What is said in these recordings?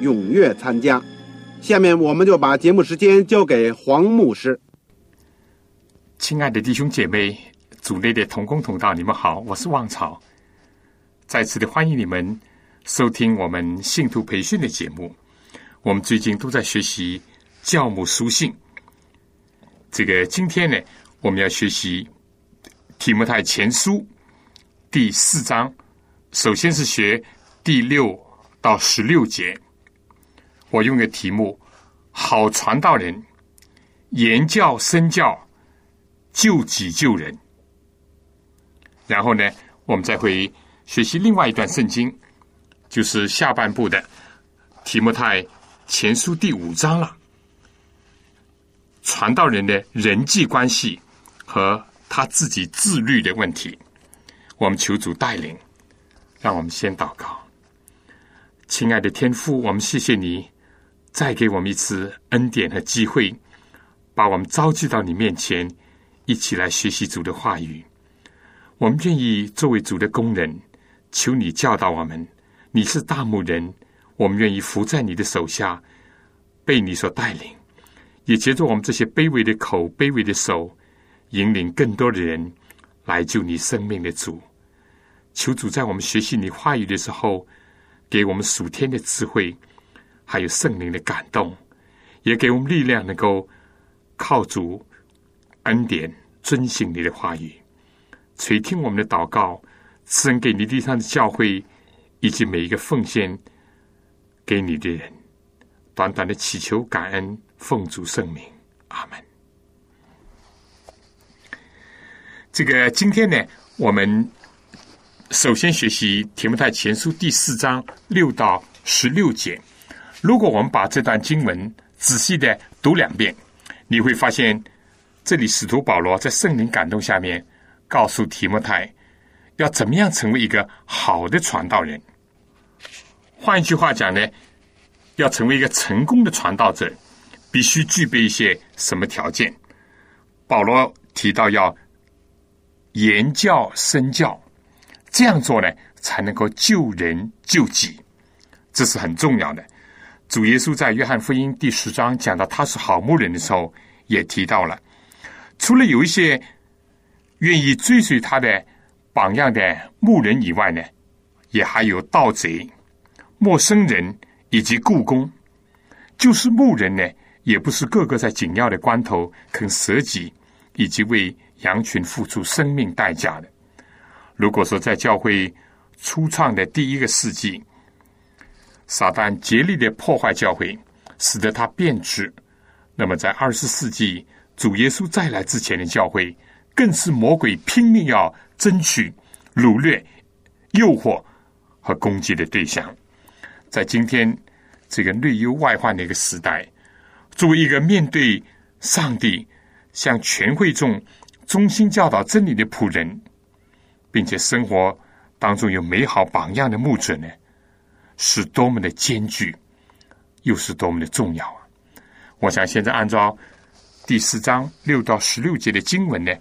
踊跃参加。下面我们就把节目时间交给黄牧师。亲爱的弟兄姐妹、组内的同工同道，你们好，我是旺草，再次的欢迎你们收听我们信徒培训的节目。我们最近都在学习教母书信，这个今天呢。我们要学习《提摩太前书》第四章，首先是学第六到十六节。我用个题目：好传道人，言教身教，救己救人。然后呢，我们再会学习另外一段圣经，就是下半部的《提摩太前书》第五章了。传道人的人际关系。和他自己自律的问题，我们求主带领，让我们先祷告。亲爱的天父，我们谢谢你，再给我们一次恩典和机会，把我们召集到你面前，一起来学习主的话语。我们愿意作为主的工人，求你教导我们。你是大牧人，我们愿意伏在你的手下，被你所带领，也借着我们这些卑微的口、卑微的手。引领更多的人来救你生命的主，求主在我们学习你话语的时候，给我们属天的智慧，还有圣灵的感动，也给我们力量，能够靠主恩典遵行你的话语，垂听我们的祷告，赐恩给你地上的教会以及每一个奉献给你的人，短短的祈求感恩，奉主圣名，阿门。这个今天呢，我们首先学习《提摩太前书》第四章六到十六节。如果我们把这段经文仔细的读两遍，你会发现，这里使徒保罗在圣灵感动下面，告诉提摩太要怎么样成为一个好的传道人。换一句话讲呢，要成为一个成功的传道者，必须具备一些什么条件？保罗提到要。言教身教，这样做呢，才能够救人救己，这是很重要的。主耶稣在约翰福音第十章讲到他是好牧人的时候，也提到了，除了有一些愿意追随他的榜样的牧人以外呢，也还有盗贼、陌生人以及故宫。就是牧人呢，也不是个个在紧要的关头肯舍己，以及为。羊群付出生命代价的。如果说在教会初创的第一个世纪，撒旦竭力的破坏教会，使得它变质，那么在二十世纪主耶稣再来之前的教会，更是魔鬼拼命要争取、掳掠、诱惑和攻击的对象。在今天这个内忧外患的一个时代，作为一个面对上帝向全会众。忠心教导真理的仆人，并且生活当中有美好榜样的牧者呢，是多么的艰巨，又是多么的重要啊！我想现在按照第四章六到十六节的经文呢，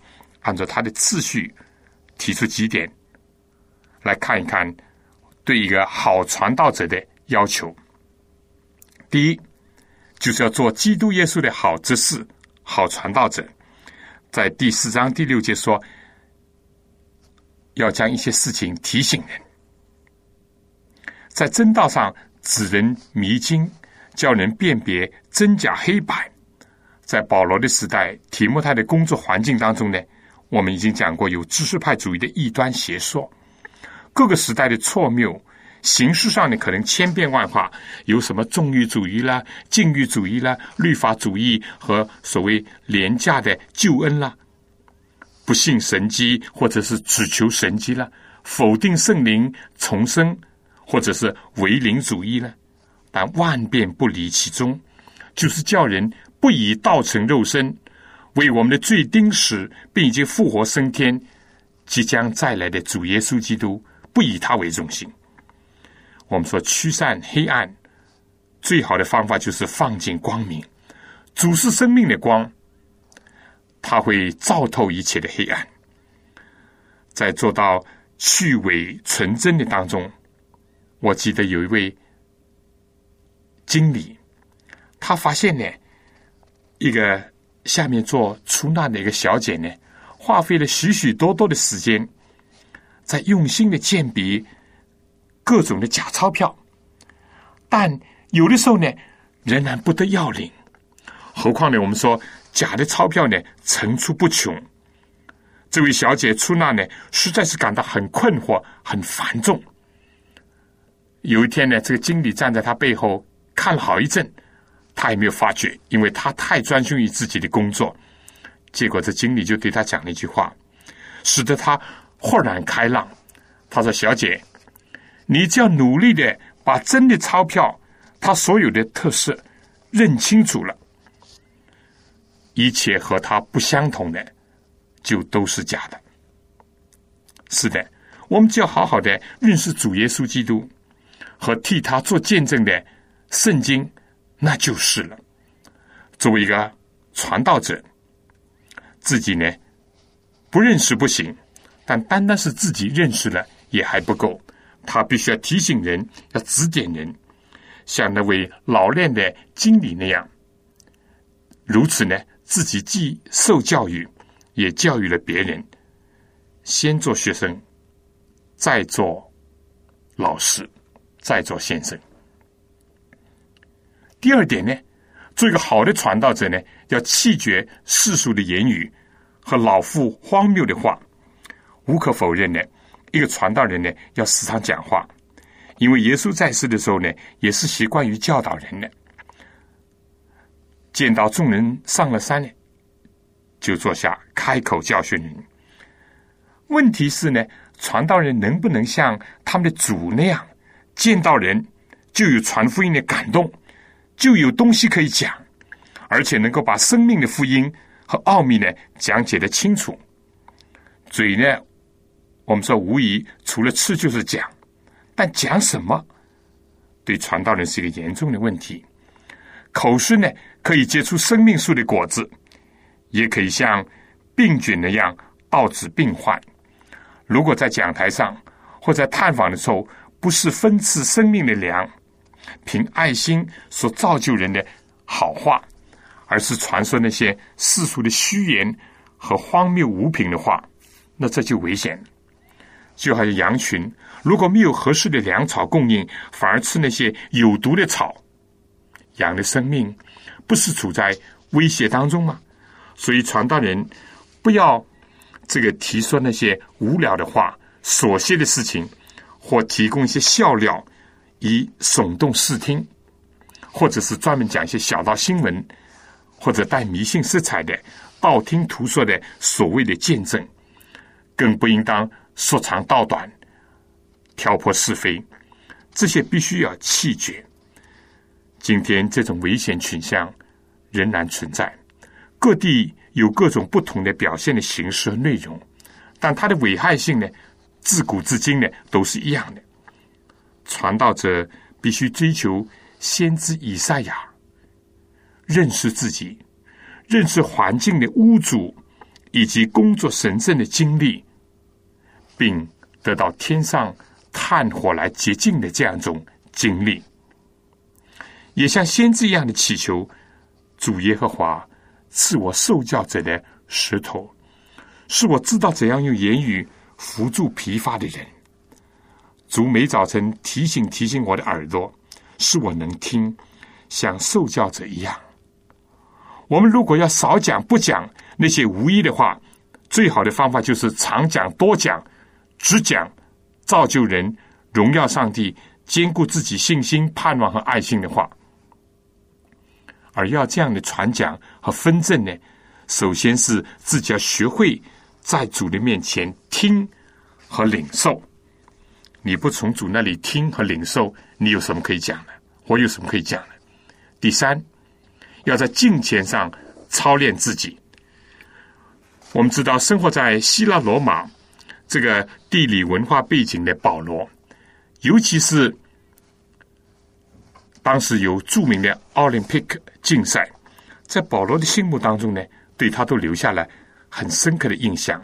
按照它的次序提出几点来看一看，对一个好传道者的要求。第一，就是要做基督耶稣的好执事、好传道者。在第四章第六节说，要将一些事情提醒人，在真道上指人迷津，叫人辨别真假黑白。在保罗的时代，提摩太的工作环境当中呢，我们已经讲过，有知识派主义的异端邪说，各个时代的错谬，形式上呢可能千变万化，有什么纵欲主义啦、禁欲主义啦、律法主义和所谓廉价的救恩啦，不信神迹或者是只求神迹啦，否定圣灵重生或者是唯灵主义呢？但万变不离其中，就是叫人。不以道成肉身，为我们的罪钉死，并已经复活升天，即将再来的主耶稣基督，不以他为中心。我们说驱散黑暗，最好的方法就是放进光明。主是生命的光，他会照透一切的黑暗。在做到去伪纯真的当中，我记得有一位经理，他发现呢。一个下面做出纳的一个小姐呢，花费了许许多多的时间，在用心的鉴别各种的假钞票，但有的时候呢，仍然不得要领。何况呢，我们说假的钞票呢层出不穷。这位小姐出纳呢，实在是感到很困惑、很繁重。有一天呢，这个经理站在他背后看了好一阵。他也没有发觉，因为他太专心于自己的工作。结果，这经理就对他讲了一句话，使得他豁然开朗。他说：“小姐，你只要努力的把真的钞票它所有的特色认清楚了，一切和它不相同的就都是假的。”是的，我们只要好好的认识主耶稣基督和替他做见证的圣经。那就是了。作为一个传道者，自己呢不认识不行，但单单是自己认识了也还不够。他必须要提醒人，要指点人，像那位老练的经理那样。如此呢，自己既受教育，也教育了别人。先做学生，再做老师，再做先生。第二点呢，做一个好的传道者呢，要弃绝世俗的言语和老妇荒谬的话。无可否认呢，一个传道人呢，要时常讲话，因为耶稣在世的时候呢，也是习惯于教导人的。见到众人上了山呢，就坐下开口教训人。问题是呢，传道人能不能像他们的主那样，见到人就有传福音的感动？就有东西可以讲，而且能够把生命的福音和奥秘呢讲解的清楚。嘴呢，我们说无疑除了吃就是讲，但讲什么，对传道人是一个严重的问题。口是呢可以结出生命树的果子，也可以像病菌那样导致病患。如果在讲台上或在探访的时候，不是分赐生命的粮。凭爱心所造就人的好话，而是传说那些世俗的虚言和荒谬无凭的话，那这就危险。就好像羊群，如果没有合适的粮草供应，反而吃那些有毒的草，羊的生命不是处在威胁当中吗？所以传道人不要这个提说那些无聊的话、琐屑的事情，或提供一些笑料。以耸动视听，或者是专门讲一些小道新闻，或者带迷信色彩的道听途说的所谓的见证，更不应当说长道短、挑拨是非，这些必须要弃绝。今天这种危险倾向仍然存在，各地有各种不同的表现的形式和内容，但它的危害性呢，自古至今呢都是一样的。传道者必须追求先知以赛亚，认识自己，认识环境的屋主以及工作神圣的经历，并得到天上炭火来洁净的这样一种经历，也像先知一样的祈求主耶和华赐我受教者的石头，是我知道怎样用言语扶助疲乏的人。主每早晨提醒提醒我的耳朵，使我能听，像受教者一样。我们如果要少讲不讲那些无意的话，最好的方法就是常讲多讲，只讲造就人、荣耀上帝、兼顾自己信心、盼望和爱心的话。而要这样的传讲和分证呢，首先是自己要学会在主的面前听和领受。你不从主那里听和领受，你有什么可以讲的？我有什么可以讲的？第三，要在敬虔上操练自己。我们知道，生活在希腊罗马这个地理文化背景的保罗，尤其是当时有著名的奥林匹克竞赛，在保罗的心目当中呢，对他都留下了很深刻的印象。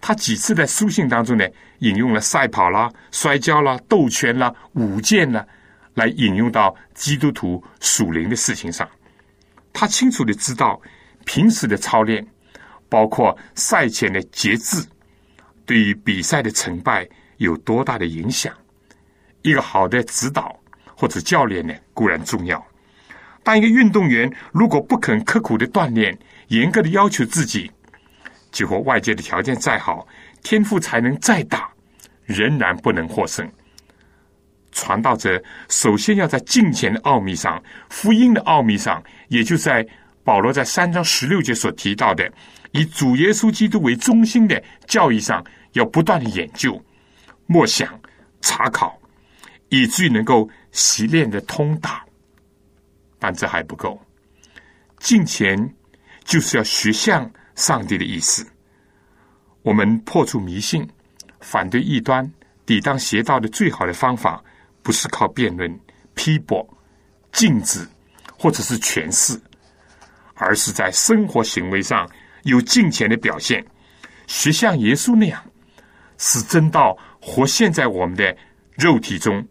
他几次在书信当中呢，引用了赛跑啦、摔跤啦、斗拳啦、舞剑啦，来引用到基督徒属灵的事情上。他清楚的知道，平时的操练，包括赛前的节制，对于比赛的成败有多大的影响。一个好的指导或者教练呢，固然重要，但一个运动员如果不肯刻苦的锻炼，严格的要求自己。几乎外界的条件再好，天赋才能再大，仍然不能获胜。传道者首先要在敬虔的奥秘上、福音的奥秘上，也就在保罗在三章十六节所提到的以主耶稣基督为中心的教义上，要不断的研究、默想、查考，以至于能够习练的通达。但这还不够，敬虔就是要学像。上帝的意思，我们破除迷信、反对异端、抵挡邪道的最好的方法，不是靠辩论、批驳、禁止或者是诠释，而是在生活行为上有敬虔的表现，学像耶稣那样，使真道活现在我们的肉体中，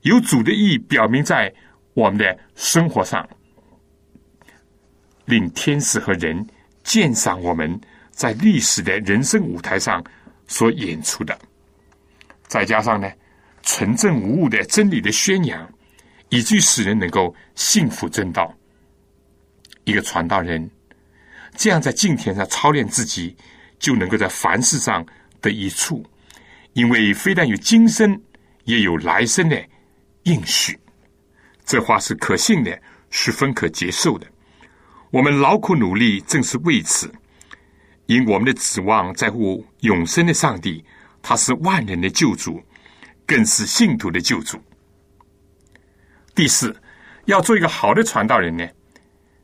有主的意表明在我们的生活上，令天使和人。鉴赏我们在历史的人生舞台上所演出的，再加上呢纯正无误的真理的宣扬，以及使人能够信服正道。一个传道人这样在敬田上操练自己，就能够在凡事上得益处，因为非但有今生，也有来生的应许。这话是可信的，十分可接受的。我们劳苦努力，正是为此。因我们的指望在乎永生的上帝，他是万人的救主，更是信徒的救主。第四，要做一个好的传道人呢，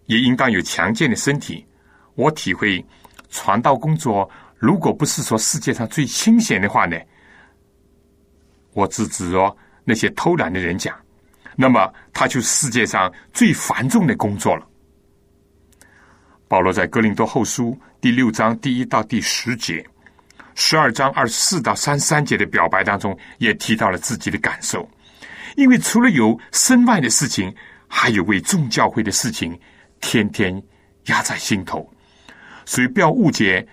也应当有强健的身体。我体会，传道工作如果不是说世界上最清闲的话呢，我只指着那些偷懒的人讲，那么他就世界上最繁重的工作了。保罗在哥林多后书第六章第一到第十节，十二章二十四到三十三节的表白当中，也提到了自己的感受。因为除了有身外的事情，还有为众教会的事情，天天压在心头。所以不要误解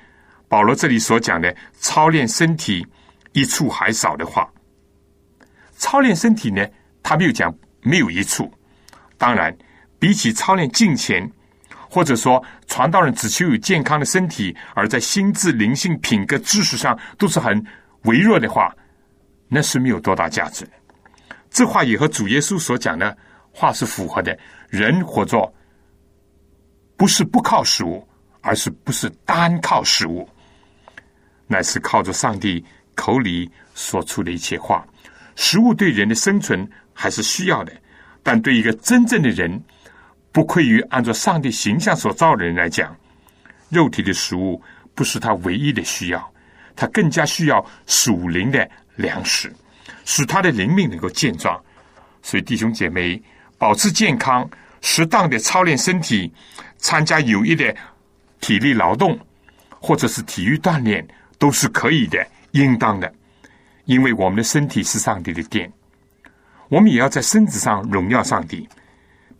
保罗这里所讲的操练身体一处还少的话。操练身体呢，他没有讲没有一处。当然，比起操练金钱。或者说，传道人只求有健康的身体，而在心智、灵性、品格、知识上都是很微弱的话，那是没有多大价值。这话也和主耶稣所讲的话是符合的。人活着不是不靠食物，而是不是单靠食物，乃是靠着上帝口里说出的一切话。食物对人的生存还是需要的，但对一个真正的人。不愧于按照上帝形象所造的人来讲，肉体的食物不是他唯一的需要，他更加需要属灵的粮食，使他的灵命能够健壮。所以弟兄姐妹，保持健康，适当的操练身体，参加有益的体力劳动，或者是体育锻炼，都是可以的，应当的。因为我们的身体是上帝的殿，我们也要在身子上荣耀上帝。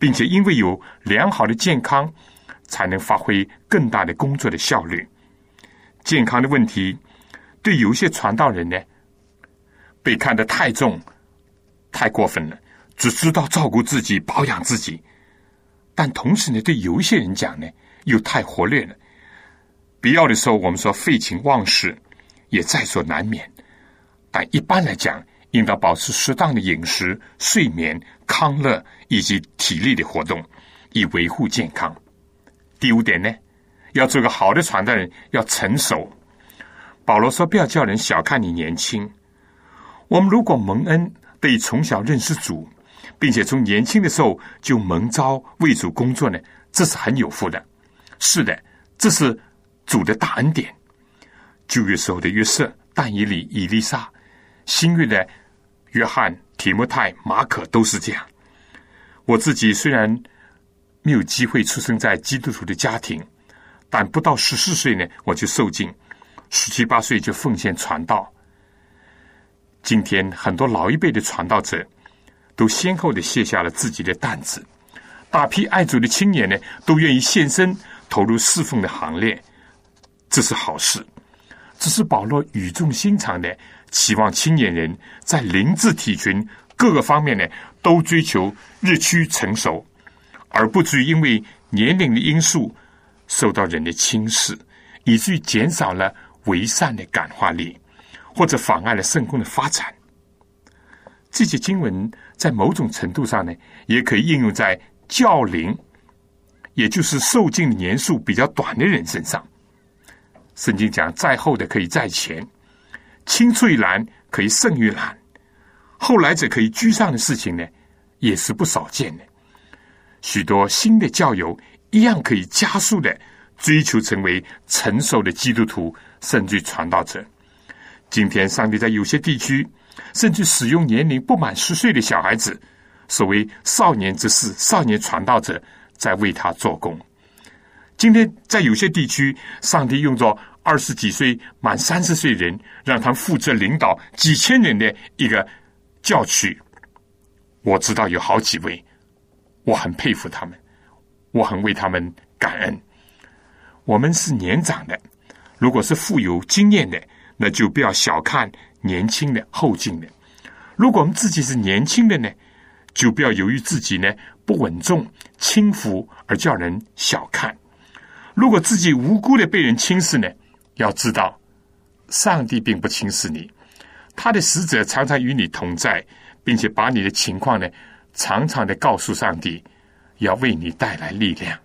并且因为有良好的健康，才能发挥更大的工作的效率。健康的问题，对有些传道人呢，被看得太重、太过分了。只知道照顾自己、保养自己，但同时呢，对有一些人讲呢，又太活跃了。必要的时候，我们说废寝忘食，也在所难免。但一般来讲，应当保持适当的饮食、睡眠、康乐以及体力的活动，以维护健康。第五点呢，要做个好的传道人，要成熟。保罗说：“不要叫人小看你年轻。我们如果蒙恩，得以从小认识主，并且从年轻的时候就蒙召为主工作呢，这是很有福的。是的，这是主的大恩典。旧约时候的约瑟、但以理、以利沙，新约的约翰、提摩太、马可都是这样。我自己虽然没有机会出生在基督徒的家庭，但不到十四岁呢，我就受尽。”十七八岁就奉献传道。今天很多老一辈的传道者都先后的卸下了自己的担子，大批爱主的青年呢，都愿意献身投入侍奉的行列，这是好事。只是保罗语重心长的期望青年人在灵智体群各个方面呢，都追求日趋成熟，而不至于因为年龄的因素受到人的轻视，以至于减少了。为善的感化力，或者妨碍了圣公的发展。这些经文在某种程度上呢，也可以应用在教龄，也就是受尽的年数比较短的人身上。圣经讲，在后的可以在前，青出于蓝可以胜于蓝，后来者可以居上的事情呢，也是不少见的。许多新的教友一样可以加速的追求成为成熟的基督徒。甚至传道者，今天上帝在有些地区，甚至使用年龄不满十岁的小孩子，所谓少年之士、少年传道者，在为他做工。今天在有些地区，上帝用着二十几岁、满三十岁人，让他负责领导几千人的一个教区。我知道有好几位，我很佩服他们，我很为他们感恩。我们是年长的。如果是富有经验的，那就不要小看年轻的后进的；如果我们自己是年轻的呢，就不要由于自己呢不稳重、轻浮而叫人小看。如果自己无辜的被人轻视呢，要知道，上帝并不轻视你，他的使者常常与你同在，并且把你的情况呢常常的告诉上帝，要为你带来力量。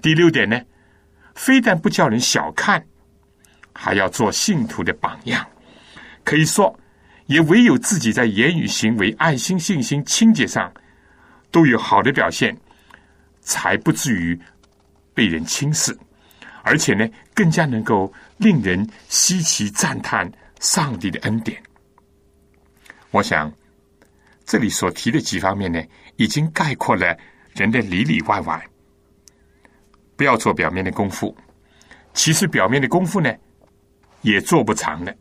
第六点呢？非但不叫人小看，还要做信徒的榜样。可以说，也唯有自己在言语、行为、爱心、信心、清洁上都有好的表现，才不至于被人轻视，而且呢，更加能够令人稀奇赞叹上帝的恩典。我想，这里所提的几方面呢，已经概括了人的里里外外。不要做表面的功夫，其实表面的功夫呢，也做不长的。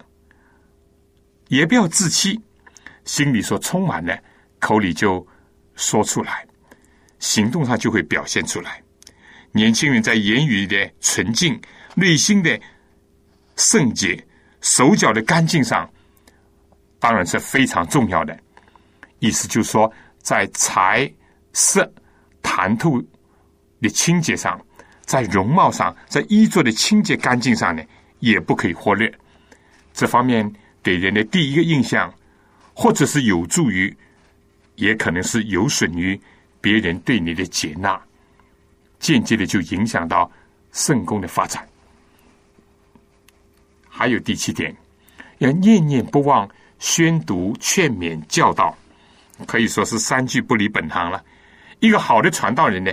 也不要自欺，心里所充满的，口里就说出来，行动上就会表现出来。年轻人在言语的纯净、内心的圣洁、手脚的干净上，当然是非常重要的。意思就是说，在财色谈吐的清洁上。在容貌上，在衣着的清洁干净上呢，也不可以忽略。这方面给人的第一个印象，或者是有助于，也可能是有损于别人对你的接纳，间接的就影响到圣公的发展。还有第七点，要念念不忘宣读、劝勉、教导，可以说是三句不离本行了。一个好的传道人呢，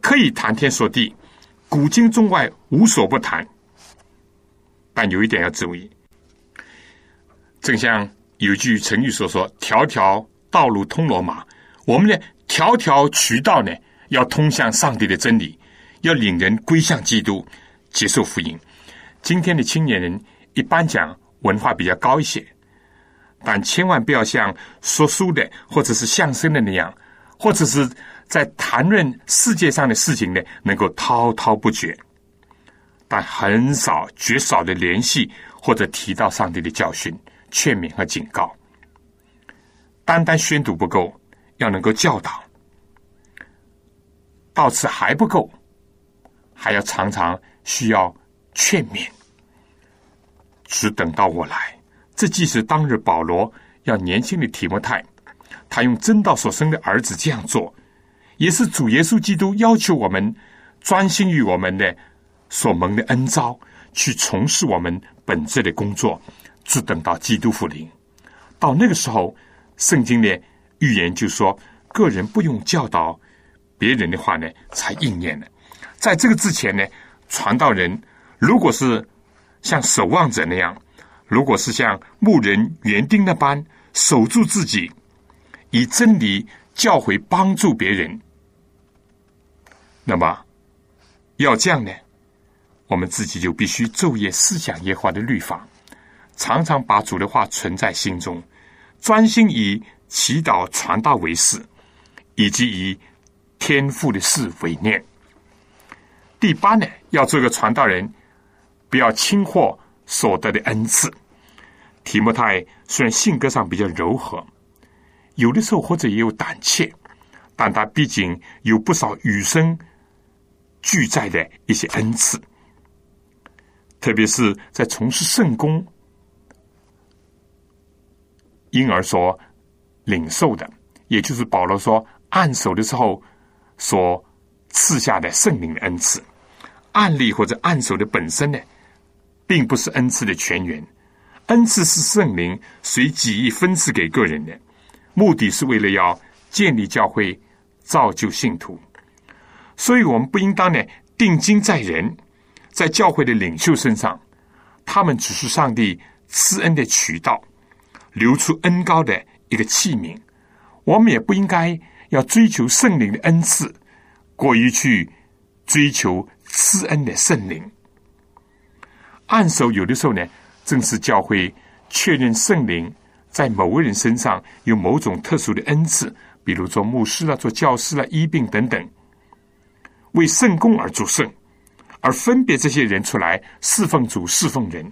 可以谈天说地。古今中外无所不谈，但有一点要注意。正像有句成语所说：“条条道路通罗马。”我们的条条渠道呢，要通向上帝的真理，要领人归向基督，接受福音。今天的青年人一般讲文化比较高一些，但千万不要像说书的或者是相声的那样，或者是。在谈论世界上的事情呢，能够滔滔不绝，但很少、绝少的联系或者提到上帝的教训、劝勉和警告。单单宣读不够，要能够教导。到此还不够，还要常常需要劝勉。只等到我来，这既是当日保罗要年轻的提摩太，他用真道所生的儿子这样做，也是主耶稣基督要求我们专心于我们的所蒙的恩招，去从事我们本质的工作。只等到基督复临，到那个时候，圣经的预言就说，个人不用教导别人的话呢，才应验了。在这个之前呢，传道人如果是像守望者那样，如果是像牧人园丁那般守住自己，以真理教诲帮助别人，那么要这样呢，我们自己就必须昼夜思想耶和华的律法。常常把主的话存在心中，专心以祈祷传道为事，以及以天赋的事为念。第八呢，要做个传道人，不要轻获所得的恩赐。提摩太虽然性格上比较柔和，有的时候或者也有胆怯，但他毕竟有不少与生俱在的一些恩赐，特别是在从事圣功。因而说，领受的，也就是保罗说按手的时候所赐下的圣灵的恩赐。案例或者按手的本身呢，并不是恩赐的全源。恩赐是圣灵随己意分赐给个人的，目的是为了要建立教会、造就信徒。所以我们不应当呢定睛在人，在教会的领袖身上，他们只是上帝赐恩的渠道。流出恩高的一个器皿，我们也不应该要追求圣灵的恩赐，过于去追求施恩的圣灵。按手有的时候呢，正是教会确认圣灵在某个人身上有某种特殊的恩赐，比如做牧师了、做教师了、医病等等，为圣功而作圣，而分别这些人出来侍奉主、侍奉人。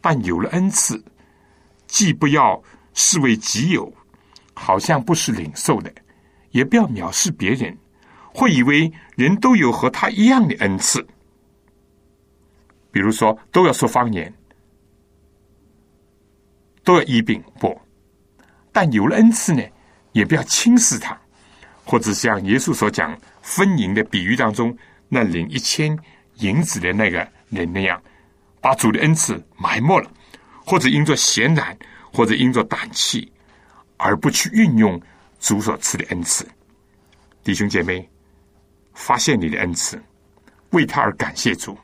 但有了恩赐。既不要视为己有，好像不是领受的；也不要藐视别人，会以为人都有和他一样的恩赐。比如说，都要说方言，都要医病，不。但有了恩赐呢，也不要轻视他，或者像耶稣所讲分银的比喻当中，那领一千银子的那个人那样，把主的恩赐埋没了。或者因着闲懒，或者因着胆气，而不去运用主所赐的恩赐，弟兄姐妹，发现你的恩赐，为他而感谢主，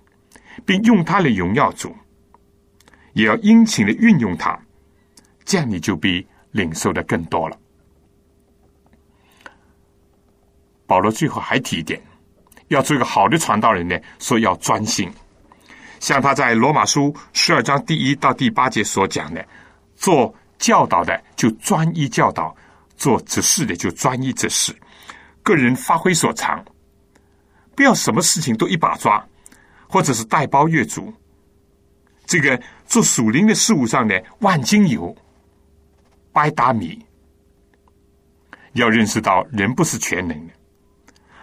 并用他来荣耀主，也要殷勤的运用他，这样你就比领受的更多了。保罗最后还提一点，要做一个好的传道人呢，说要专心。像他在罗马书十二章第一到第八节所讲的，做教导的就专一教导，做指示的就专一指示，个人发挥所长，不要什么事情都一把抓，或者是带包越足。这个做属灵的事物上的万金油，百打米，要认识到人不是全能的，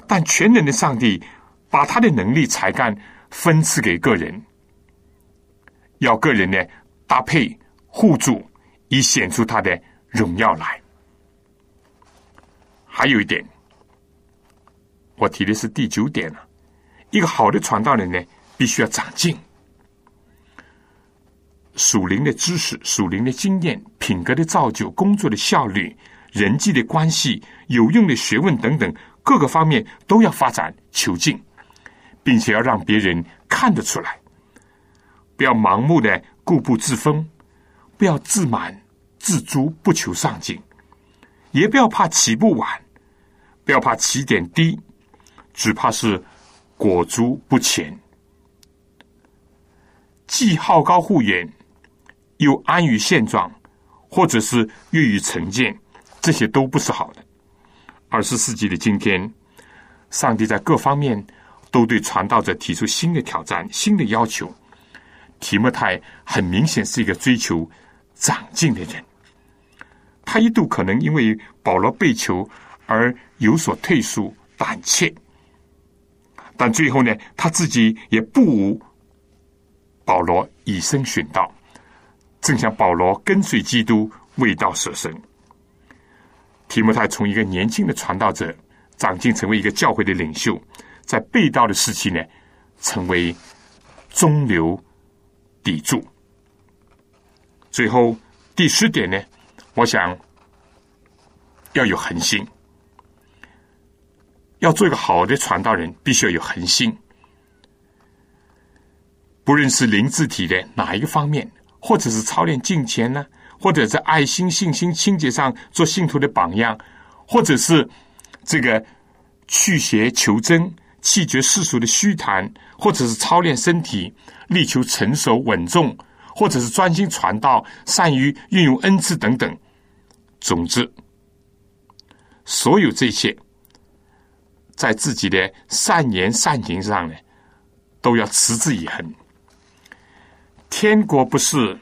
但全能的上帝把他的能力才干。分赐给个人，要个人呢搭配互助，以显出他的荣耀来。还有一点，我提的是第九点了。一个好的传道人呢，必须要长进，属灵的知识、属灵的经验、品格的造就、工作的效率、人际的关系、有用的学问等等各个方面都要发展求进。并且要让别人看得出来，不要盲目的固步自封，不要自满自足，不求上进，也不要怕起步晚，不要怕起点低，只怕是裹足不前。既好高骛远，又安于现状，或者是越于成见，这些都不是好的。二十世纪的今天，上帝在各方面。都对传道者提出新的挑战、新的要求。提莫泰很明显是一个追求长进的人。他一度可能因为保罗被囚而有所退缩、胆怯，但最后呢，他自己也不无保罗以身殉道，正像保罗跟随基督为道舍身。提摩太从一个年轻的传道者长进成为一个教会的领袖，在被道的时期呢，成为中流砥柱。最后第十点呢，我想要有恒心，要做一个好的传道人，必须要有恒心。不论是灵智体的哪一个方面，或者是操练敬虔呢，或者在爱心、信心、清洁上做信徒的榜样，或者是这个去邪求真、弃绝世俗的虚谈，或者是操练身体，力求成熟稳重。或者是专心传道，善于运用恩赐等等。总之，所有这些，在自己的善言善行上呢，都要持之以恒。天国不是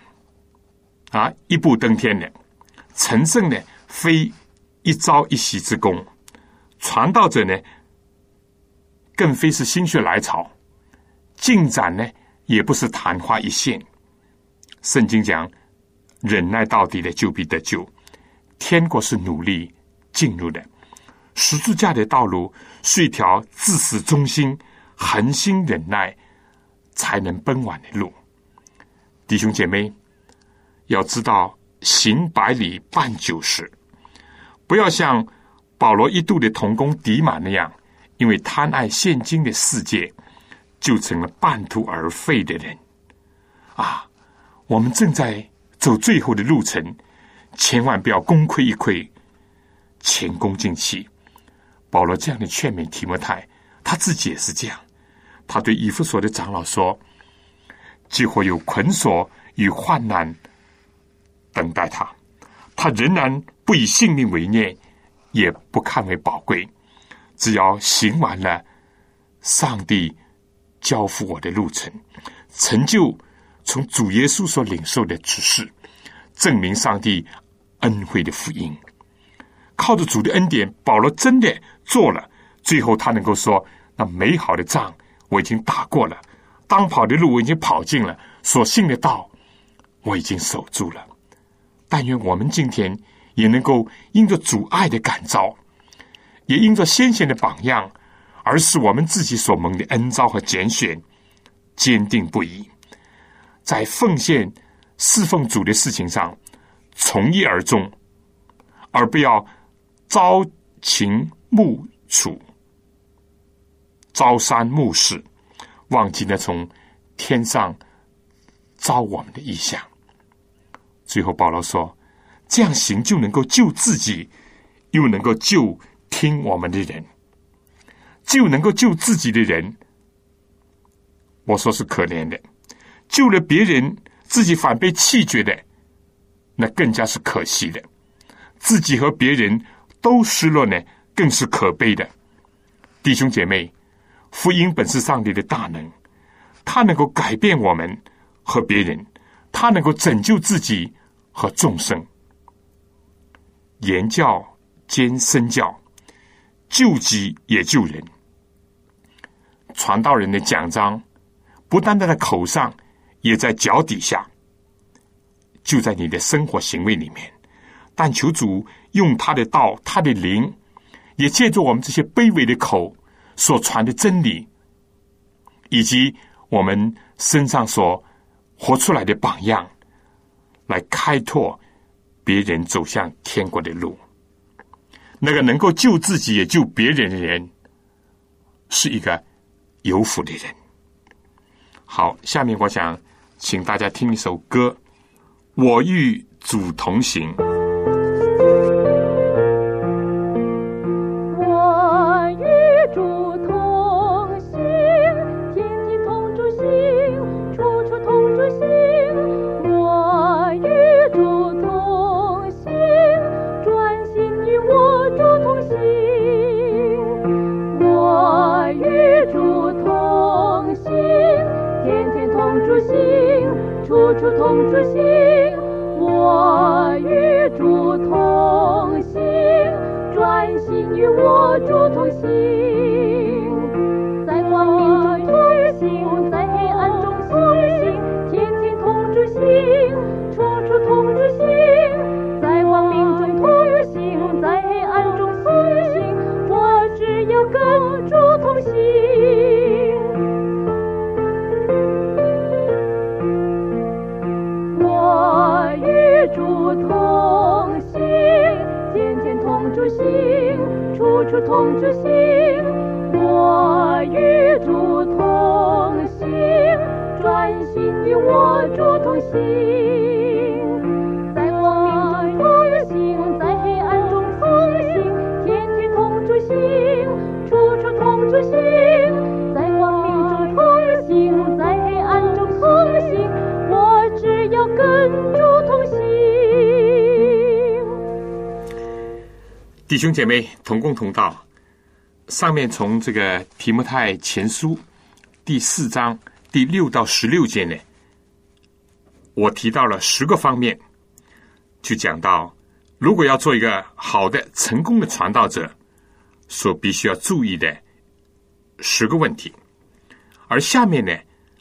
啊一步登天的，成圣呢非一朝一夕之功，传道者呢更非是心血来潮，进展呢也不是昙花一现。圣经讲，忍耐到底的就必得救。天国是努力进入的，十字架的道路是一条自始忠心、恒心忍耐才能奔完的路。弟兄姐妹，要知道行百里半九十，不要像保罗一度的同工迪马那样，因为贪爱现今的世界，就成了半途而废的人啊。我们正在走最后的路程，千万不要功亏一篑，前功尽弃。保罗这样的劝勉提摩太，他自己也是这样。他对以弗所的长老说：“几乎有捆锁与患难等待他，他仍然不以性命为念，也不看为宝贵。只要行完了上帝交付我的路程，成就。”从主耶稣所领受的指示，证明上帝恩惠的福音，靠着主的恩典，保罗真的做了。最后，他能够说：“那美好的仗我已经打过了，当跑的路我已经跑尽了，所信的道我已经守住了。”但愿我们今天也能够因着主爱的感召，也因着先贤的榜样，而使我们自己所蒙的恩召和拣选坚定不移。在奉献、侍奉主的事情上，从一而终，而不要朝秦暮楚、朝三暮四，忘记了从天上招我们的意向。最后，保罗说：“这样行就能够救自己，又能够救听我们的人，就能够救自己的人。”我说是可怜的。救了别人，自己反被弃绝的，那更加是可惜的。自己和别人都失落呢，更是可悲的。弟兄姐妹，福音本是上帝的大能，他能够改变我们和别人，他能够拯救自己和众生。言教兼身教，救己也救人。传道人的奖章，不单单在口上。也在脚底下，就在你的生活行为里面。但求主用他的道、他的灵，也借助我们这些卑微的口所传的真理，以及我们身上所活出来的榜样，来开拓别人走向天国的路。那个能够救自己也救别人的人，是一个有福的人。好，下面我想。请大家听一首歌，《我与主同行》。弟兄姐妹同工同道。上面从这个提摩太前书第四章第六到十六节呢，我提到了十个方面，就讲到如果要做一个好的、成功的传道者，所必须要注意的十个问题。而下面呢，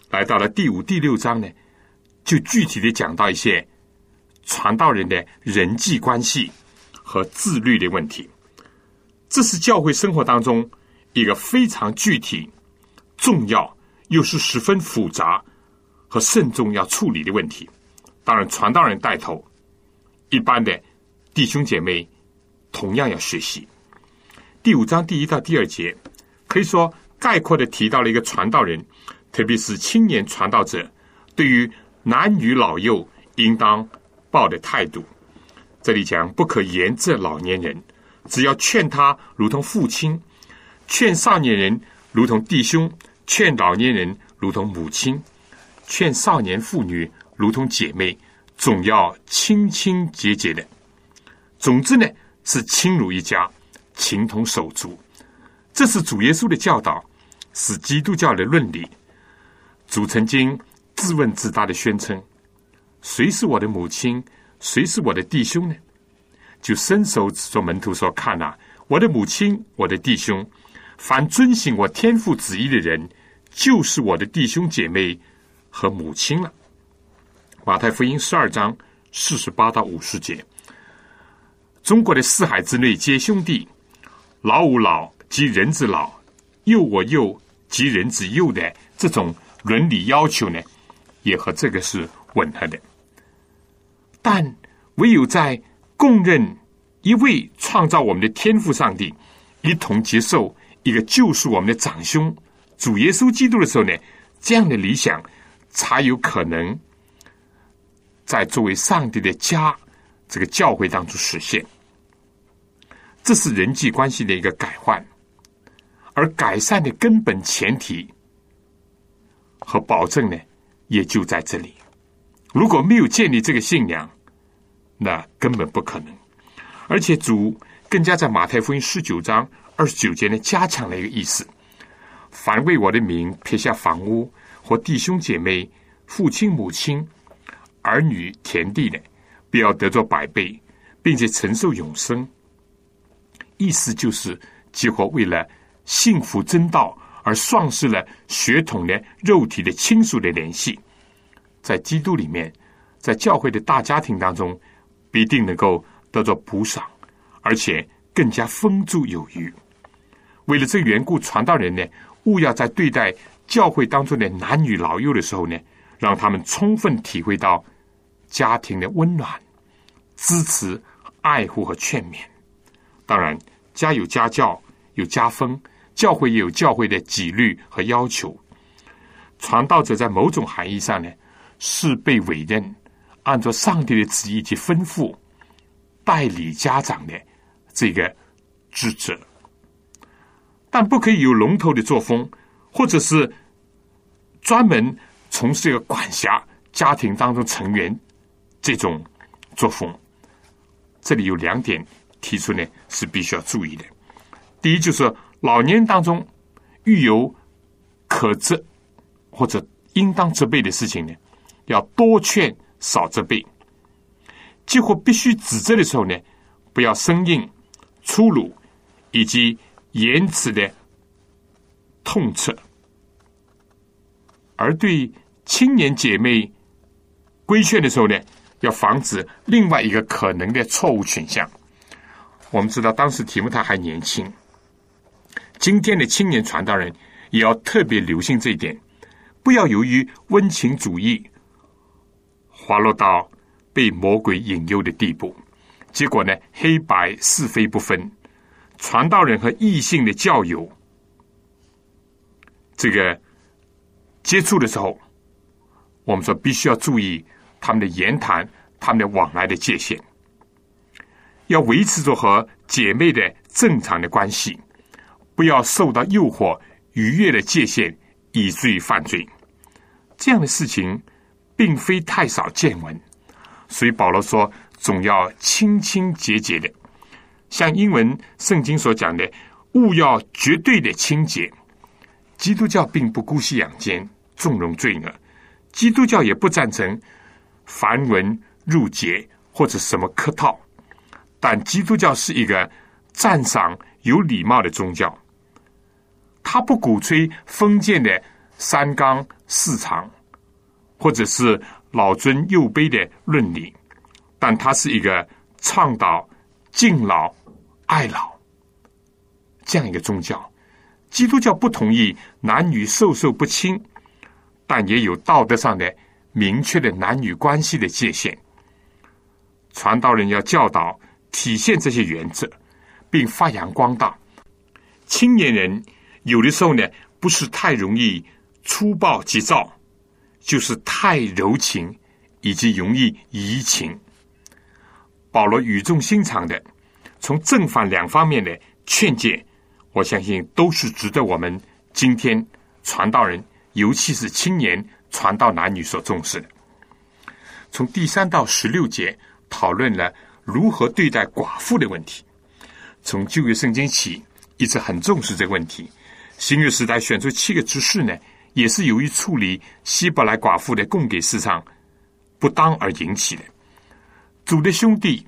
来到了第五、第六章呢，就具体的讲到一些传道人的人际关系和自律的问题。这是教会生活当中一个非常具体、重要，又是十分复杂和慎重要处理的问题。当然，传道人带头，一般的弟兄姐妹同样要学习。第五章第一到第二节，可以说概括的提到了一个传道人，特别是青年传道者对于男女老幼应当抱的态度。这里讲不可言这老年人。只要劝他如同父亲，劝少年人如同弟兄，劝老年人如同母亲，劝少年妇女如同姐妹，总要清清洁洁的。总之呢，是亲如一家，情同手足。这是主耶稣的教导，是基督教的论理。主曾经自问自答的宣称：“谁是我的母亲？谁是我的弟兄呢？”就伸手指着门徒说：“看呐，我的母亲，我的弟兄，凡遵行我天父旨意的人，就是我的弟兄姐妹和母亲了。”马太福音十二章四十八到五十节，中国的四海之内皆兄弟，老吾老及人之老，幼我幼及人之幼的这种伦理要求呢，也和这个是吻合的。但唯有在供认一位创造我们的天赋上帝，一同接受一个救赎我们的长兄主耶稣基督的时候呢，这样的理想才有可能在作为上帝的家这个教会当中实现。这是人际关系的一个改换，而改善的根本前提和保证呢，也就在这里。如果没有建立这个信仰，那根本不可能，而且主更加在马太福音十九章二十九节呢，加强了一个意思：凡为我的名撇下房屋或弟兄姐妹、父亲母亲、儿女、田地的，必要得着百倍，并且承受永生。意思就是，几乎为了幸福真道而丧失了血统的肉体的亲属的联系，在基督里面，在教会的大家庭当中。必定能够得到补赏，而且更加丰足有余。为了这缘故，传道人呢，务要在对待教会当中的男女老幼的时候呢，让他们充分体会到家庭的温暖、支持、爱护和劝勉。当然，家有家教，有家风；教会也有教会的纪律和要求。传道者在某种含义上呢，是被委任。按照上帝的旨意及吩咐，代理家长的这个职责，但不可以有龙头的作风，或者是专门从事一个管辖家庭当中成员这种作风。这里有两点提出呢，是必须要注意的。第一，就是老年人当中遇有可责或者应当责备的事情呢，要多劝。少责备，几乎必须指责的时候呢，不要生硬、粗鲁，以及言辞的痛斥；而对青年姐妹规劝的时候呢，要防止另外一个可能的错误倾向。我们知道，当时提目他还年轻，今天的青年传道人也要特别留心这一点，不要由于温情主义滑落到。被魔鬼引诱的地步，结果呢，黑白是非不分，传道人和异性的教友，这个接触的时候，我们说必须要注意他们的言谈、他们的往来的界限，要维持着和姐妹的正常的关系，不要受到诱惑逾越了界限，以至于犯罪。这样的事情并非太少见闻。所以保罗说，总要清清洁洁的，像英文圣经所讲的，勿要绝对的清洁。基督教并不姑息养奸、纵容罪恶，基督教也不赞成繁文缛节或者什么客套。但基督教是一个赞赏有礼貌的宗教，他不鼓吹封建的三纲四常，或者是。老尊幼卑的论理，但他是一个倡导敬老爱老这样一个宗教。基督教不同意男女授受不亲，但也有道德上的明确的男女关系的界限。传道人要教导体现这些原则，并发扬光大。青年人有的时候呢，不是太容易粗暴急躁。就是太柔情，以及容易移情。保罗语重心长的从正反两方面的劝诫，我相信都是值得我们今天传道人，尤其是青年传道男女所重视的。从第三到十六节讨论了如何对待寡妇的问题。从旧约圣经起，一直很重视这个问题。新约时代选出七个执事呢。也是由于处理希伯来寡妇的供给市场不当而引起的。主的兄弟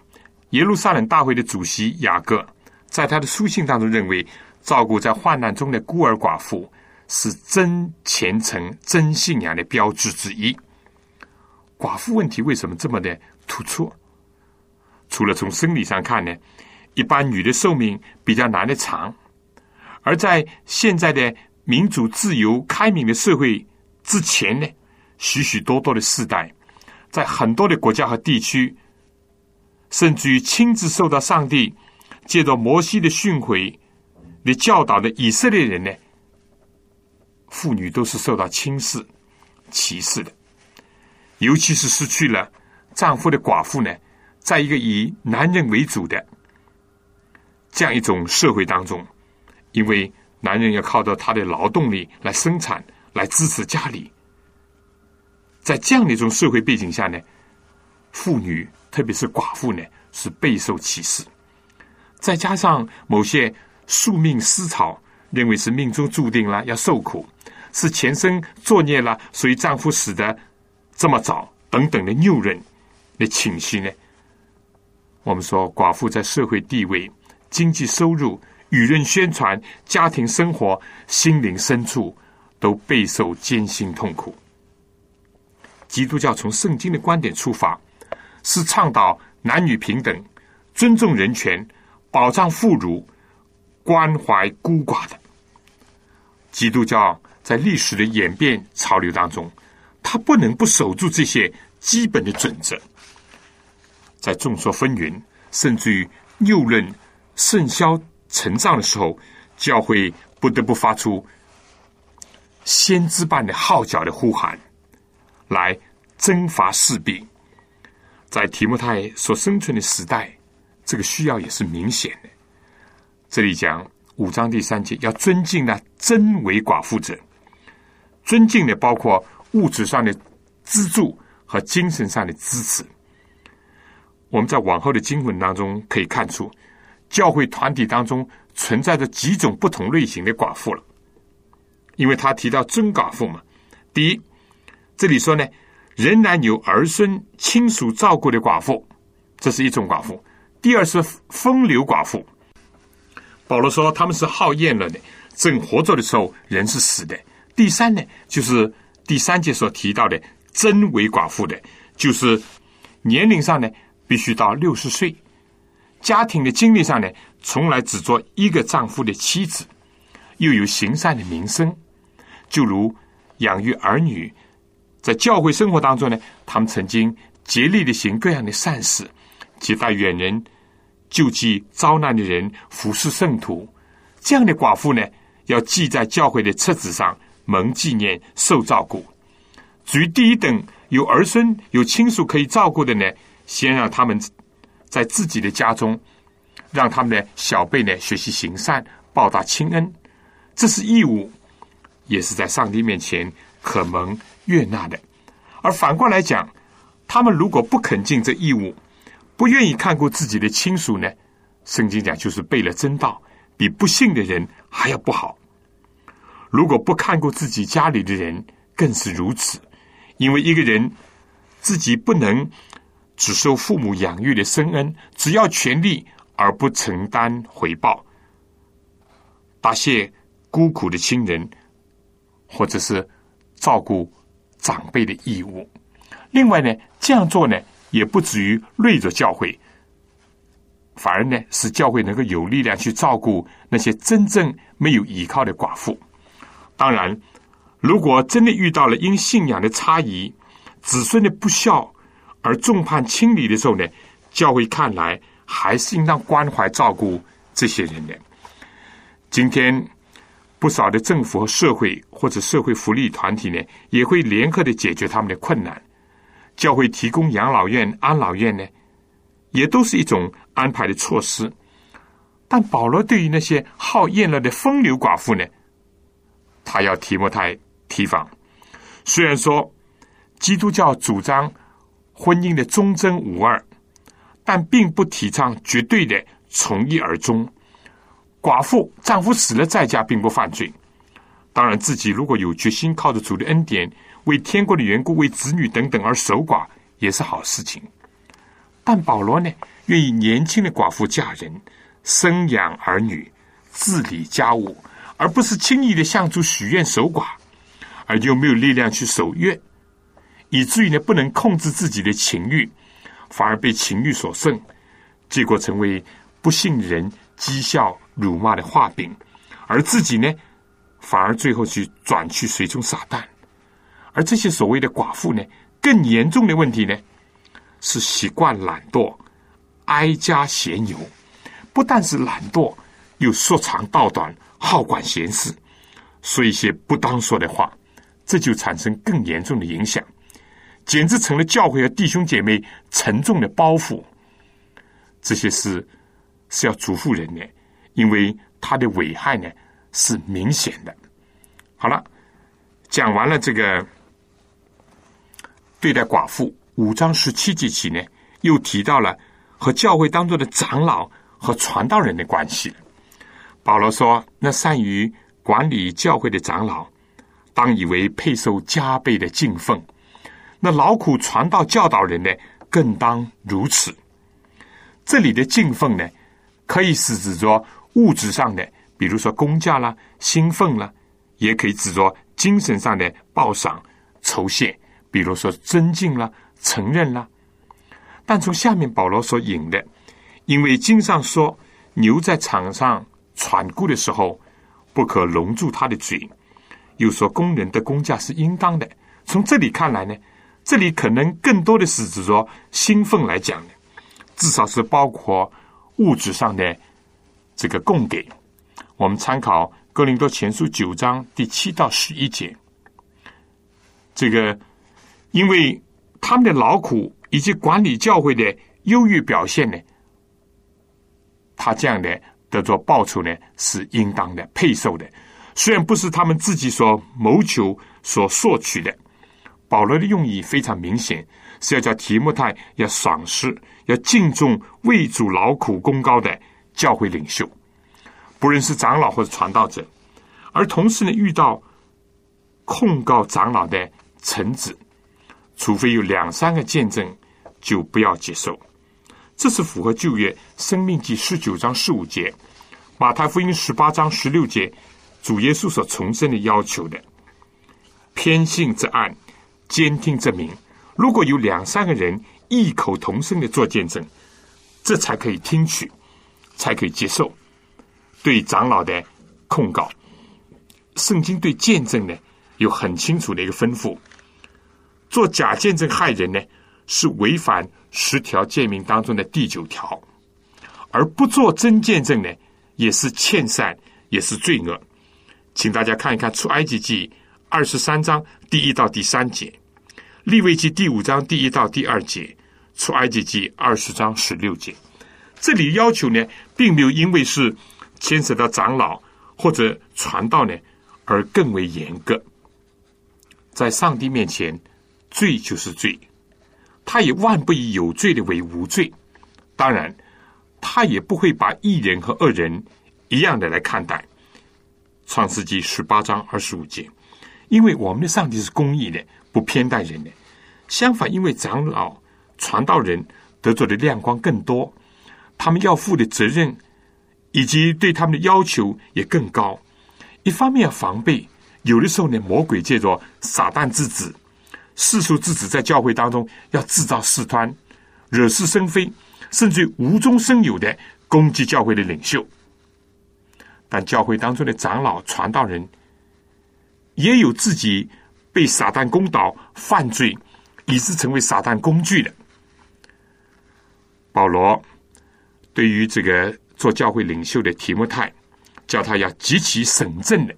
耶路撒冷大会的主席雅各，在他的书信当中认为，照顾在患难中的孤儿寡妇是真虔诚、真信仰的标志之一。寡妇问题为什么这么的突出？除了从生理上看呢，一般女的寿命比较难的长，而在现在的。民主、自由、开明的社会之前呢，许许多多的世代，在很多的国家和地区，甚至于亲自受到上帝借着摩西的训诲的教导的以色列人呢，妇女都是受到轻视、歧视的。尤其是失去了丈夫的寡妇呢，在一个以男人为主的这样一种社会当中，因为。男人要靠着他的劳动力来生产，来支持家里。在这样的一种社会背景下呢，妇女特别是寡妇呢是备受歧视。再加上某些宿命思潮，认为是命中注定了要受苦，是前生作孽了，所以丈夫死的这么早等等的谬论的情绪呢，我们说寡妇在社会地位、经济收入。舆论宣传、家庭生活、心灵深处都备受艰辛痛苦。基督教从圣经的观点出发，是倡导男女平等、尊重人权、保障妇孺、关怀孤寡的。基督教在历史的演变潮流当中，他不能不守住这些基本的准则。在众说纷纭，甚至于谬论甚嚣。成长的时候，教会不得不发出先知般的号角的呼喊，来征伐士兵。在提摩太所生存的时代，这个需要也是明显的。这里讲五章第三节，要尊敬那真为寡妇者，尊敬的包括物质上的资助和精神上的支持。我们在往后的经文当中可以看出。教会团体当中存在着几种不同类型的寡妇了，因为他提到真寡妇嘛。第一，这里说呢，仍然有儿孙亲属照顾的寡妇，这是一种寡妇；第二是风流寡妇。保罗说他们是好厌了的，正活着的时候人是死的。第三呢，就是第三节所提到的真为寡妇的，就是年龄上呢必须到六十岁，家庭的经历上呢从来只做一个丈夫的妻子，又有行善的名声，就如养育儿女，在教会生活当中呢，他们曾经竭力的行各样的善事，接待远人。救济遭难的人，服侍圣徒，这样的寡妇呢，要记在教会的册子上，蒙纪念，受照顾。至于第一等有儿孙、有亲属可以照顾的呢，先让他们在自己的家中，让他们的小辈呢学习行善，报答亲恩，这是义务，也是在上帝面前可蒙悦纳的。而反过来讲，他们如果不肯尽这义务，不愿意看过自己的亲属呢？圣经讲就是背了真道，比不信的人还要不好。如果不看过自己家里的人，更是如此。因为一个人自己不能只受父母养育的深恩，只要权利而不承担回报，答谢孤苦的亲人，或者是照顾长辈的义务。另外呢，这样做呢？也不至于累着教会，反而呢，使教会能够有力量去照顾那些真正没有依靠的寡妇。当然，如果真的遇到了因信仰的差异、子孙的不孝而众叛亲离的时候呢，教会看来还是应当关怀照顾这些人的。今天，不少的政府和社会或者社会福利团体呢，也会联合的解决他们的困难。教会提供养老院、安老院呢，也都是一种安排的措施。但保罗对于那些好厌乐的风流寡妇呢，他要提摩太提防。虽然说基督教主张婚姻的忠贞无二，但并不提倡绝对的从一而终。寡妇丈夫死了在家，并不犯罪。当然，自己如果有决心靠着主的恩典。为天国的缘故，为子女等等而守寡也是好事情。但保罗呢，愿意年轻的寡妇嫁人，生养儿女，自理家务，而不是轻易的向主许愿守寡，而又没有力量去守约，以至于呢不能控制自己的情欲，反而被情欲所胜，结果成为不幸人讥笑辱骂的画饼，而自己呢，反而最后去转去水中撒旦。而这些所谓的寡妇呢，更严重的问题呢，是习惯懒惰、哀家闲游，不但是懒惰，又说长道短、好管闲事，说一些不当说的话，这就产生更严重的影响，简直成了教会和弟兄姐妹沉重的包袱。这些事是要嘱咐人的，因为它的危害呢是明显的。好了，讲完了这个。对待寡妇，五章十七节起呢，又提到了和教会当中的长老和传道人的关系。保罗说：“那善于管理教会的长老，当以为配受加倍的敬奉；那劳苦传道教导人呢，更当如此。”这里的敬奉呢，可以是指着物质上的，比如说工价啦、薪俸啦，也可以指着精神上的报赏、酬谢。比如说尊敬啦、承认啦，但从下面保罗所引的，因为经上说牛在场上喘顾的时候，不可笼住它的嘴，又说工人的工价是应当的。从这里看来呢，这里可能更多的是指说兴奋来讲的，至少是包括物质上的这个供给。我们参考哥林多前书九章第七到十一节，这个。因为他们的劳苦以及管理教会的优越表现呢，他这样的得着报酬呢是应当的、配受的。虽然不是他们自己所谋求、所索取的，保罗的用意非常明显，是要叫提摩太要赏识、要敬重为主劳苦功高的教会领袖，不论是长老或者传道者，而同时呢，遇到控告长老的臣子。除非有两三个见证，就不要接受。这是符合旧约《生命记》十九章十五节、马太福音十八章十六节主耶稣所重申的要求的。偏信则暗，监听证明。如果有两三个人异口同声的做见证，这才可以听取，才可以接受对长老的控告。圣经对见证呢有很清楚的一个吩咐：做假见证害人呢，是违反十条诫命当中的第九条；而不做真见证呢，也是欠善，也是罪恶。请大家看一看出埃及记二十三章第一到第三节，利未记第五章第一到第二节，出埃及记二十章十六节。这里要求呢，并没有因为是牵扯到长老或者传道呢。而更为严格，在上帝面前，罪就是罪，他也万不以有罪的为无罪。当然，他也不会把异人和恶人一样的来看待。创世纪十八章二十五节，因为我们的上帝是公义的，不偏待人的。相反，因为长老、传道人得着的亮光更多，他们要负的责任以及对他们的要求也更高。一方面要防备，有的时候呢，魔鬼借着撒旦之子、世俗之子，在教会当中要制造事端、惹是生非，甚至无中生有的攻击教会的领袖。但教会当中的长老、传道人，也有自己被撒旦攻倒、犯罪，以致成为撒旦工具的。保罗对于这个做教会领袖的提莫泰。叫他要极其审正的，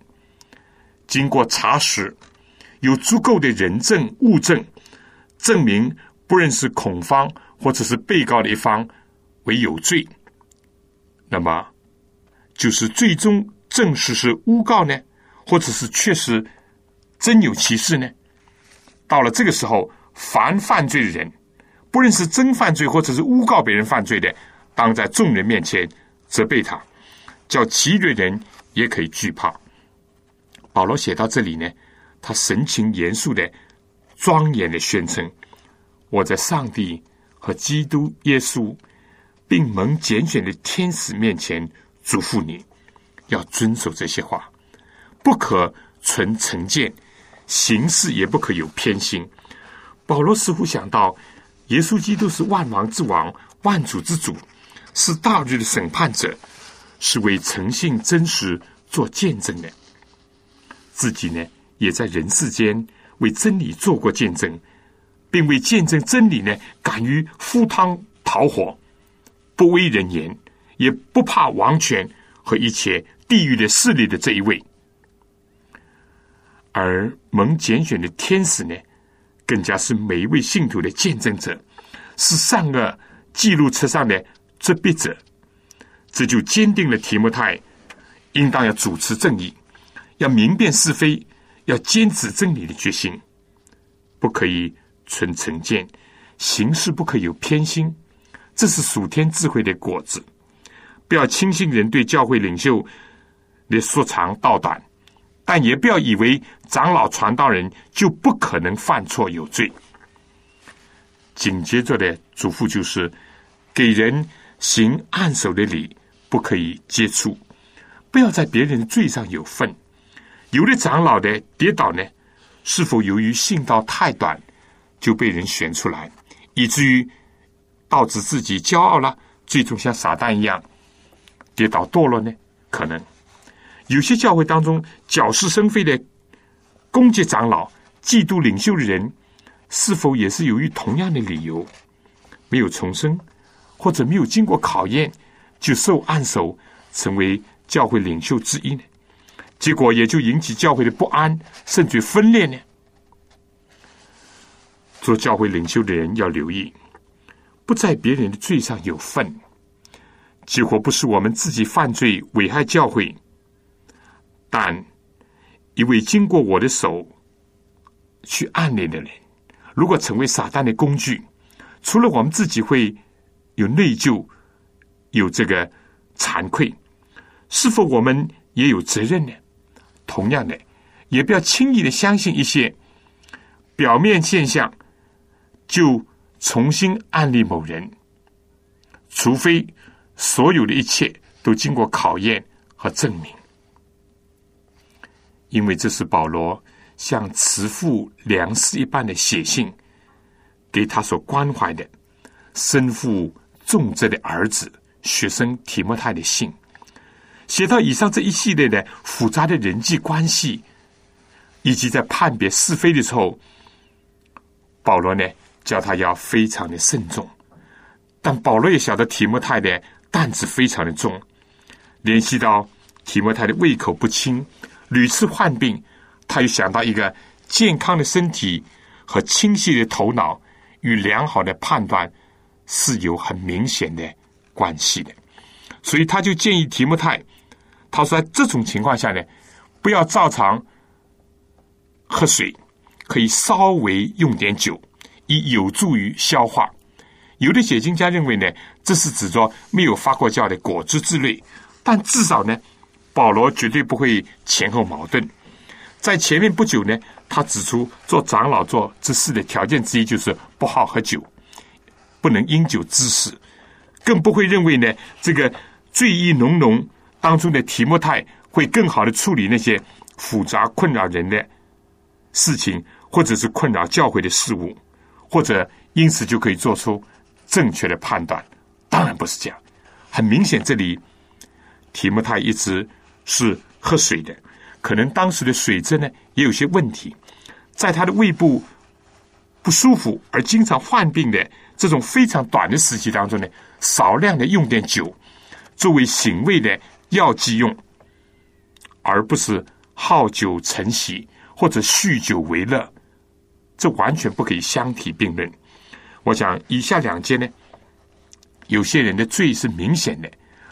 经过查实，有足够的人证物证，证明不认识恐方或者是被告的一方为有罪，那么就是最终证实是诬告呢，或者是确实真有其事呢？到了这个时候，凡犯罪的人，不论是真犯罪或者是诬告别人犯罪的，当在众人面前责备他。叫其余的人也可以惧怕。保罗写到这里呢，他神情严肃的、庄严的宣称：“我在上帝和基督耶稣并蒙拣选的天使面前嘱咐你，要遵守这些话，不可存成见，行事也不可有偏心。”保罗似乎想到，耶稣基督是万王之王、万主之主，是大日的审判者。是为诚信真实做见证的，自己呢也在人世间为真理做过见证，并为见证真理呢敢于赴汤蹈火，不畏人言，也不怕王权和一切地狱的势力的这一位。而蒙拣选的天使呢，更加是每一位信徒的见证者，是善恶记录册上的执笔者。这就坚定了提摩太应当要主持正义，要明辨是非，要坚持真理的决心，不可以存成见，行事不可有偏心，这是属天智慧的果子。不要轻信人对教会领袖的说长道短，但也不要以为长老传道人就不可能犯错有罪。紧接着的嘱咐就是给人行按手的礼。不可以接触，不要在别人罪上有份。有的长老的跌倒呢，是否由于信道太短就被人选出来，以至于导致自己骄傲了，最终像撒旦一样跌倒堕落呢？可能有些教会当中搅是生非的攻击长老、嫉妒领袖的人，是否也是由于同样的理由没有重生，或者没有经过考验？就受暗手，成为教会领袖之一呢？结果也就引起教会的不安，甚至分裂呢。做教会领袖的人要留意，不在别人的罪上有份。结果不是我们自己犯罪危害教会，但一位经过我的手去暗恋的人，如果成为撒旦的工具，除了我们自己会有内疚。有这个惭愧，是否我们也有责任呢？同样的，也不要轻易的相信一些表面现象，就重新暗恋某人。除非所有的一切都经过考验和证明，因为这是保罗像慈父良师一般的写信给他所关怀的身负重责的儿子学生提莫泰的信。写到以上这一系列的复杂的人际关系，以及在判别是非的时候，保罗呢叫他要非常的慎重。但保罗也晓得提摩太的担子非常的重，联系到提摩太的胃口不清，屡次患病，他又想到一个健康的身体和清晰的头脑与良好的判断是有很明显的关系的，所以他就建议提莫泰。他说：“在这种情况下呢，不要照常喝水，可以稍微用点酒，以有助于消化。有的解经家认为呢，这是指着没有发过酵的果汁之类。但至少呢，保罗绝对不会前后矛盾。在前面不久呢，他指出做长老做这事的条件之一就是不好喝酒，不能因酒滋事，更不会认为呢这个醉意浓浓。”当中的提莫泰会更好的处理那些复杂困扰人的事情，或者是困扰教会的事物，或者因此就可以做出正确的判断。当然不是这样。很明显，这里提莫泰一直是喝水的，可能当时的水质呢也有些问题。在他的胃部不舒服而经常患病的这种非常短的时期当中呢，少量的用点酒作为醒胃的。药剂用，而不是好酒成席或者酗酒为乐，这完全不可以相提并论。我想以下两件呢，有些人的罪是明显的，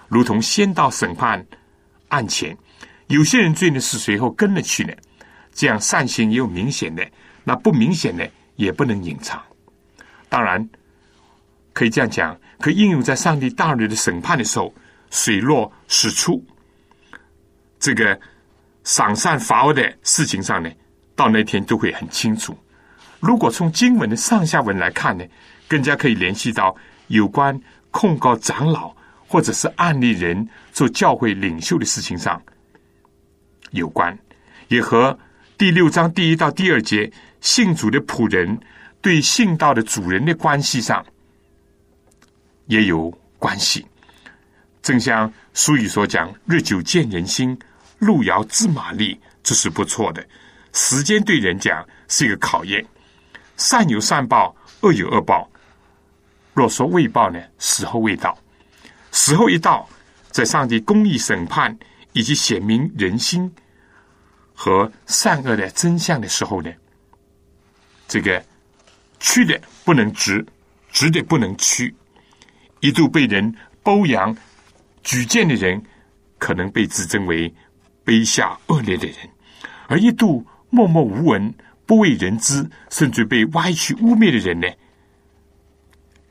如同先到审判案前；有些人罪呢是随后跟了去的，这样善行也有明显的，那不明显的也不能隐藏。当然，可以这样讲，可应用在上帝大日的审判的时候。水落石出，这个赏善罚恶的事情上呢，到那天都会很清楚。如果从经文的上下文来看呢，更加可以联系到有关控告长老或者是案例人做教会领袖的事情上有关，也和第六章第一到第二节信主的仆人对信道的主人的关系上也有关系。正像俗语所讲：“日久见人心，路遥知马力。”这是不错的。时间对人讲是一个考验，善有善报，恶有恶报。若说未报呢，时候未到。时候一到，在上帝公义审判以及显明人心和善恶的真相的时候呢，这个曲的不能直，直的不能曲，一度被人褒扬。举荐的人可能被指证为卑下恶劣的人，而一度默默无闻、不为人知，甚至被歪曲污蔑的人呢，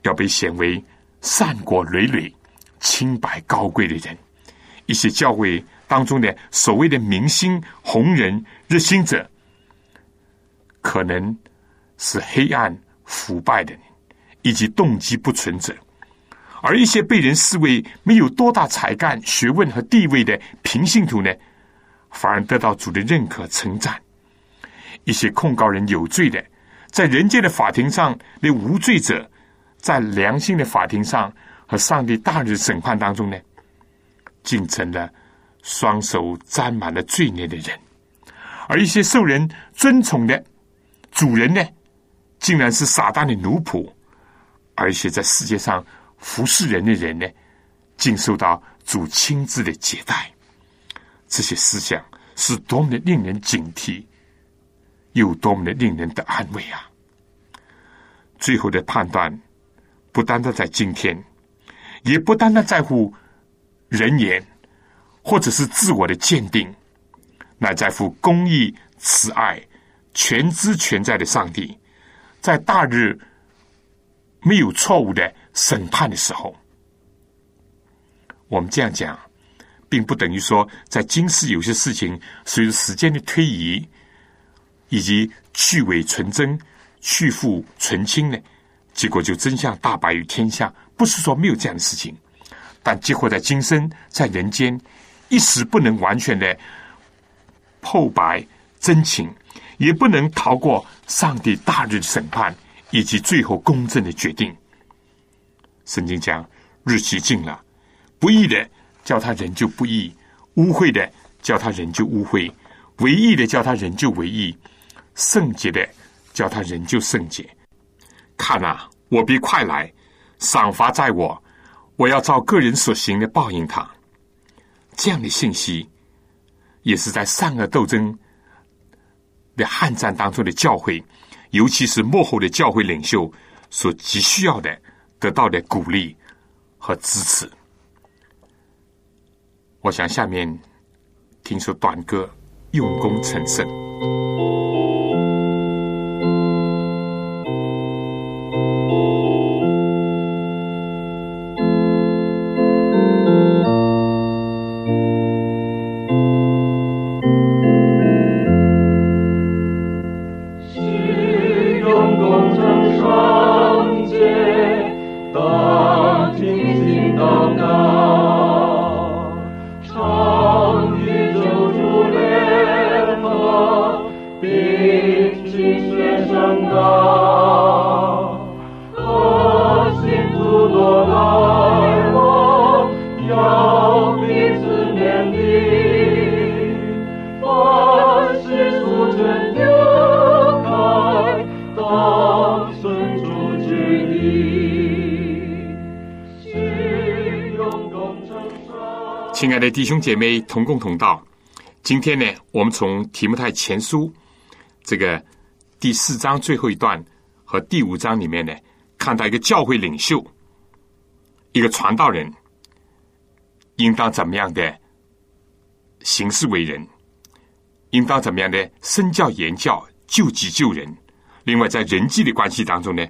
要被显为善果累累、清白高贵的人。一些教会当中的所谓的明星、红人、热心者，可能是黑暗、腐败的，以及动机不纯者。而一些被人视为没有多大才干、学问和地位的平信徒呢，反而得到主的认可、称赞。一些控告人有罪的，在人间的法庭上那无罪者，在良心的法庭上和上帝大日审判当中呢，竟成了双手沾满了罪孽的人。而一些受人尊崇的主人呢，竟然是撒旦的奴仆。而一些在世界上。服侍人的人呢，竟受到主亲自的接待，这些思想是多么的令人警惕，又多么的令人的安慰啊！最后的判断，不单单在今天，也不单单在乎人言，或者是自我的鉴定，乃在乎公义、慈爱、全知全在的上帝，在大日没有错误的。审判的时候，我们这样讲，并不等于说，在今世有些事情随着时间的推移，以及去伪存真、去复存清呢，结果就真相大白于天下。不是说没有这样的事情，但结果在今生在人间，一时不能完全的破白真情，也不能逃过上帝大日的审判以及最后公正的决定。圣经讲，日期近了，不义的叫他人就不义，污秽的叫他人就污秽，唯义的叫他人就唯义，圣洁的叫他人就圣洁。看啊，我必快来。赏罚在我，我要照个人所行的报应他。这样的信息，也是在善恶斗争的悍战当中的教会，尤其是幕后的教会领袖所急需要的，得到的鼓励和支持。我想下面听说短歌，用功成圣。的弟兄姐妹，同工同道，今天呢，我们从提摩太前书这个第四章最后一段和第五章里面呢，看到一个教会领袖，一个传道人，应当怎么样的行事为人，应当怎么样的身教言教，救己救人。另外，在人际的关系当中呢，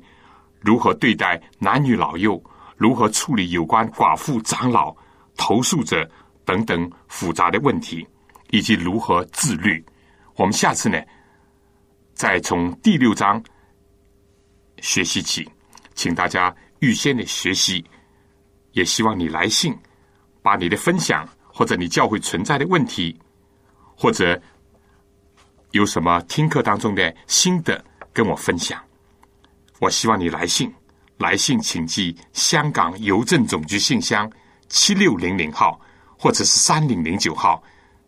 如何对待男女老幼，如何处理有关寡妇、长老、投诉者。等等复杂的问题，以及如何自律，我们下次呢，再从第六章学习起，请大家预先的学习，也希望你来信，把你的分享或者你教会存在的问题，或者有什么听课当中的心得跟我分享。我希望你来信，来信请寄香港邮政总局信箱七六零零号。或者是三零零九号，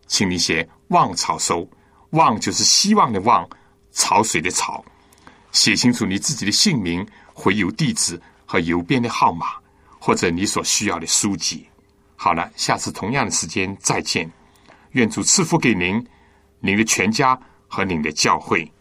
请你写“望潮收”，“望”就是希望的“望”，潮水的“潮”，写清楚你自己的姓名、回邮地址和邮编的号码，或者你所需要的书籍。好了，下次同样的时间再见。愿主赐福给您、您的全家和您的教会。